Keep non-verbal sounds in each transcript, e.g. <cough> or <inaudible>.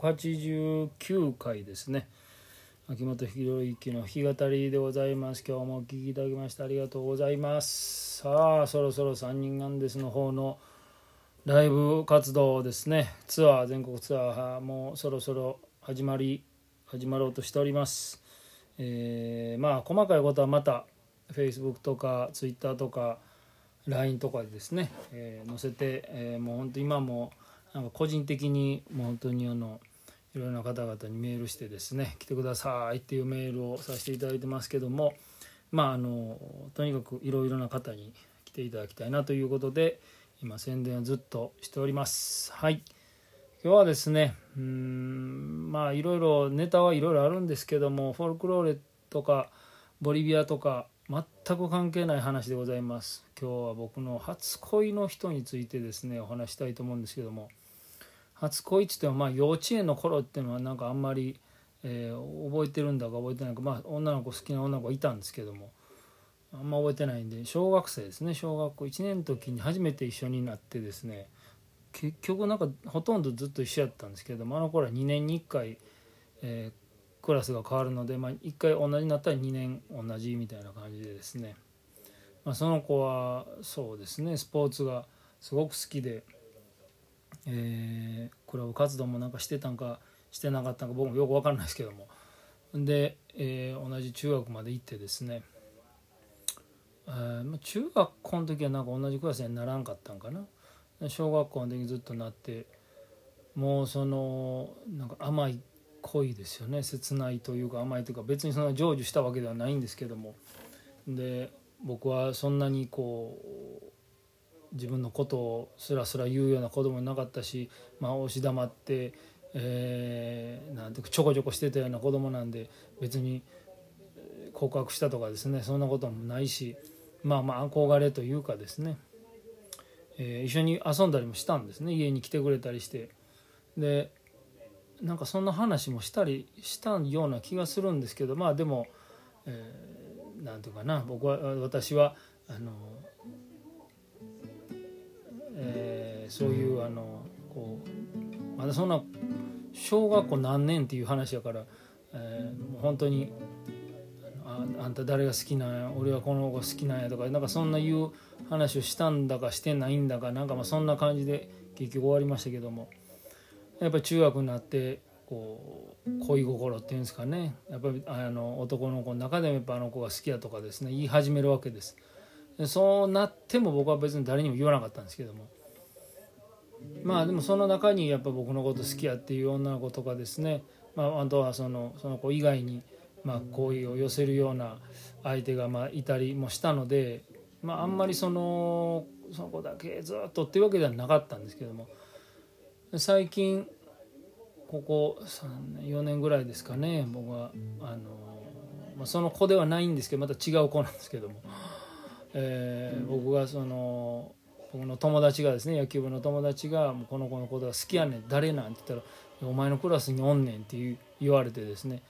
189回ですね。秋元博之の弾き語りでございます。今日もお聴きいただきましてありがとうございます。さあそろそろ3人なんですの方のライブ活動ですね。ツアー全国ツアーもうそろそろ始まり始まろうとしております。えー、まあ細かいことはまた Facebook とか Twitter とか LINE とかでですね、えー、載せて、えー、もう本当今もなんか個人的にもう本当にあのいろいろな方々にメールしてですね来てくださいっていうメールをさせていただいてますけどもまああのとにかくいろいろな方に来ていただきたいなということで今宣伝をずっとしております。はい。今日はですねうんまあいろいろネタはいろいろあるんですけどもフォルクローレとかボリビアとか全く関係ない話でございます。今日は僕の初恋の人についてですねお話したいと思うんですけども初恋っつってもまあ幼稚園の頃っていうのはなんかあんまり、えー、覚えてるんだか覚えてないかまあ女の子好きな女の子いたんですけどもあんま覚えてないんで小学生ですね。小学校1年の時に初めて一緒になってですね結局なんかほとんどずっと一緒やったんですけどもあの頃は2年に1回、えークラスが変わるので、まあ、1回同じになったら2年同じみたいな感じでですね、まあ、その子はそうですねスポーツがすごく好きで、えー、クラブ活動もなんかしてたんかしてなかったんか僕もよく分かんないですけども。で、えー、同じ中学まで行ってですね、えー、中学校の時はなんか同じクラスにならんかったんかな。小学校の時にずっとなってもうそのなんか甘い濃いですよね。切ないというか甘いというか別にそんな成就したわけではないんですけども。で僕はそんなにこう自分のことをすらすら言うような子供もなかったし、まあ、押し黙って、えー、なんてちょこちょこしてたような子供なんで別に告白したとかですねそんなこともないしまあまあ憧れというかですね、えー、一緒に遊んだりもしたんですね家に来てくれたりして。でなんかそんな話もしたりしたような気がするんですけどまあでも、えー、なんていうかな僕は私はあの、そういうあのこうまだそんな小学校何年っていう話やから、えー、もう本当にああんた誰が好きなんや俺はこの子好きなんやとかなんかそんな言う話をしたんだかしてないんだかなんかまあそんな感じで結局終わりましたけども。やっぱり中学になってこう恋心っていうんですかねやっぱりあの男の子の中でもやっぱあの子が好きやとかですね言い始めるわけですでそうなっても僕は別に誰にも言わなかったんですけどもまあでもその中にやっぱ僕のこと好きやっていう女の子とかですね、まあ、あとはそのその子以外にま好意を寄せるような相手がまあいたりもしたので、まあ、あんまりそのその子だけずっとっていうわけではなかったんですけども。最近ここ3 4年ぐらいですかね僕はあの、まあ、その子ではないんですけどまた違う子なんですけども、えー、僕がその僕の友達がですね野球部の友達が「この子のことが好きやねん誰なん?」って言ったら「お前のクラスにおんねん」って言われてですね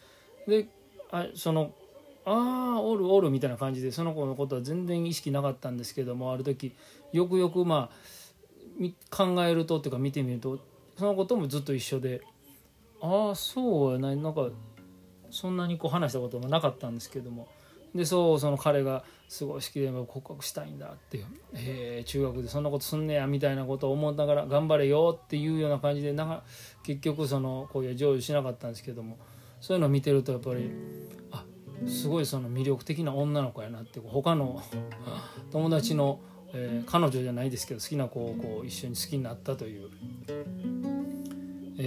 であその「ああおるおる」みたいな感じでその子のことは全然意識なかったんですけどもある時よくよくまあ考えるとっていうか見てみるとそのこともずっと一緒でああそうやななんかそんなにこう話したこともなかったんですけどもでそうその彼がすごい好きで告白したいんだっていう、え、中学でそんなことすんねやみたいなことを思いながら頑張れよっていうような感じでなんか結局その恋は成就しなかったんですけどもそういうのを見てるとやっぱりあすごいその魅力的な女の子やなって他の <laughs> 友達の、えー、彼女じゃないですけど好きな子をこう一緒に好きになったという。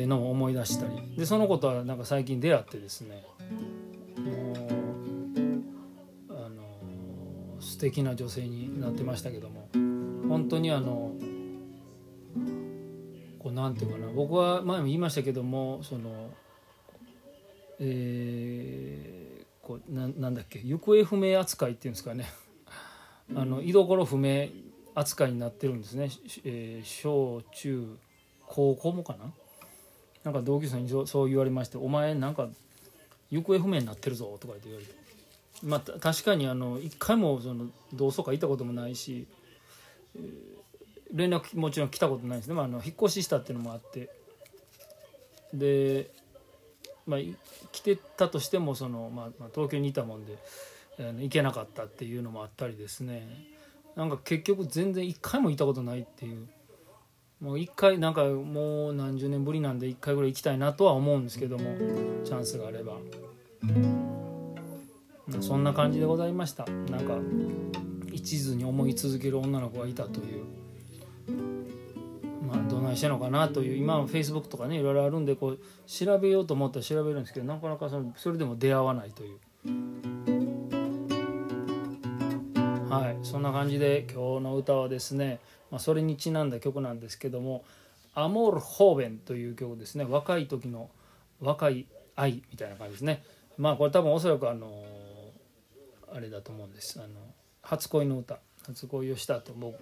のを思い出したりでそのことはなんか最近出会ってですね敵な女性になってましたけども本当にあのこうなんていうかな僕は前も言いましたけどもそのえー、こうななんだっけ行方不明扱いっていうんですかね。<laughs> あの居所不明扱いになってるんですね、えー、小中高校もかな？なんか同級生にそう言われまして「お前なんか行方不明になってるぞ」とか言って言われて。まあ確かにあの一回もその同窓会行ったこともないし、えー、連絡もちろん来たことないですね、まあ、あの引っ越ししたっていうのもあって。で、まあ、来てたとしてもその、まあ、まあ東京にいたもんで、えー行けなかったっていうのもあったりですね。なんか結局全然一回も行ったことないっていう。もう一回なんかもう何十年ぶりなんで一回ぐらい行きたいなとは思うんですけどもチャンスがあれば。そんな感じでございました。なんか一途に思い続ける女の子がいたという。まあどないしてんのかなという今フェイスブックとかねいろいろあるんでこう調べようと思ったら調べるんですけどなかなかそのそれでも出会わないという。はい。そんな感じで今日の歌はですね、まあ、それにちなんだ曲なんですけども「アモール・ホーベン」という曲ですね。若い時の若い愛みたいな感じですね。まあこれ多分おそらくあのあれだと思うんです。あの初恋の歌。初恋をしたと僕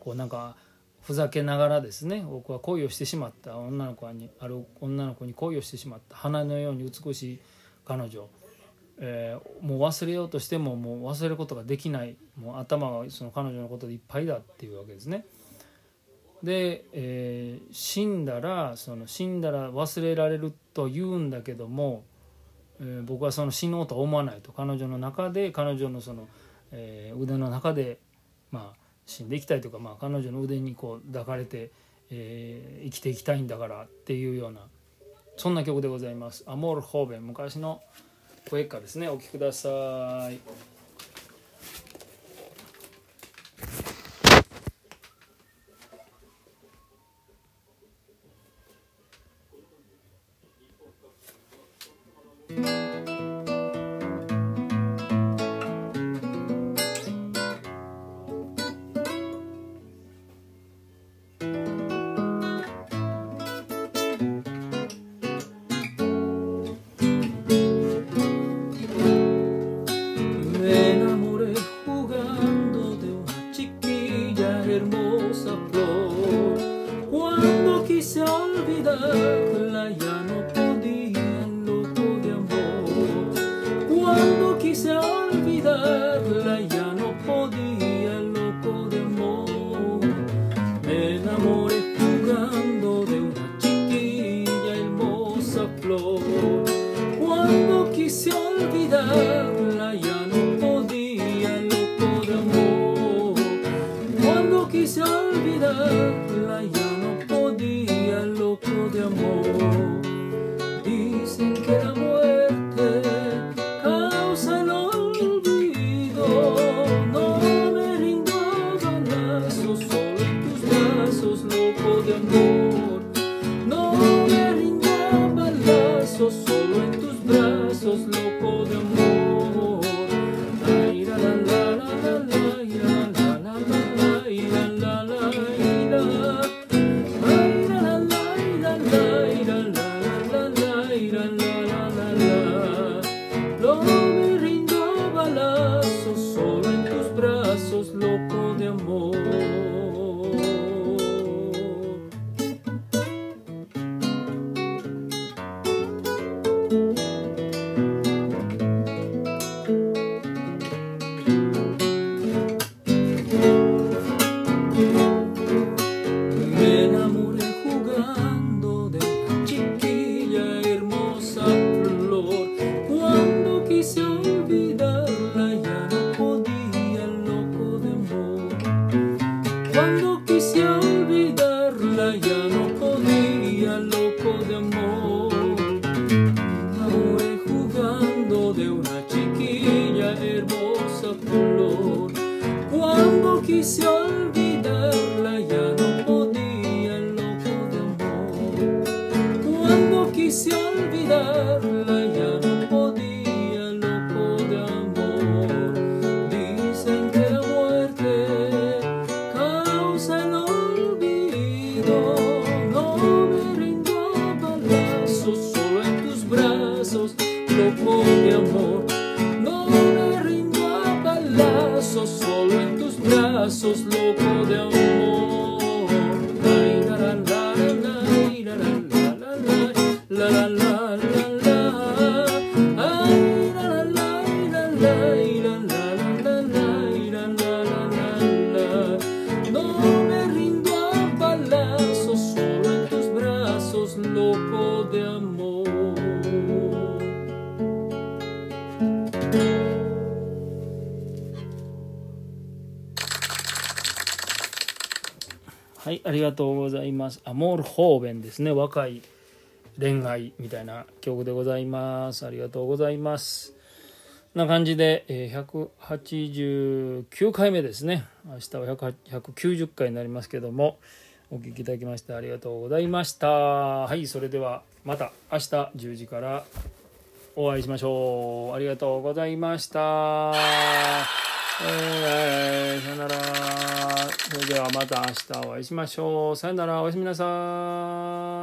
こうなんかふざけながらですね僕は恋をしてしまった。女の子にある女の子に恋をしてしまった。花のように美しい彼女、えーもう忘れようとしてももう忘れることができない。もう頭がその彼女のことでいっぱいだっていうわけですね。で、えー死んだらその死んだら忘れられると言うんだけども、えー僕はその死のうとは思わないと彼女の中で彼女のその、えー腕の中でまあ死んでいきたいというか、まあ、彼女の腕にこう抱かれて、えー生きていきたいんだからっていうようなそんな曲でございます。アモール・ホーベン昔の声かですねお聴きください。Olvidarla ya no podía, loco de amor. Cuando quise olvidarla ya no podía, loco de amor. Me enamoré jugando de una chiquilla hermosa flor. Cuando quise olvidarla ya no podía, loco de amor. Cuando quise olvidarla Thank you. はいありがとうございます。アモール・ホーベンですね。若い恋愛みたいな曲でございます。ありがとうございます。な感じで、え、189回目ですね。明日は190回になりますけどもお聴きいただきましてありがとうございました。はいそれではまた明日10時からお会いしましょう。ありがとうございました。えー、さよなら。それではまた明日お会いしましょう。さよならおやすみなさい。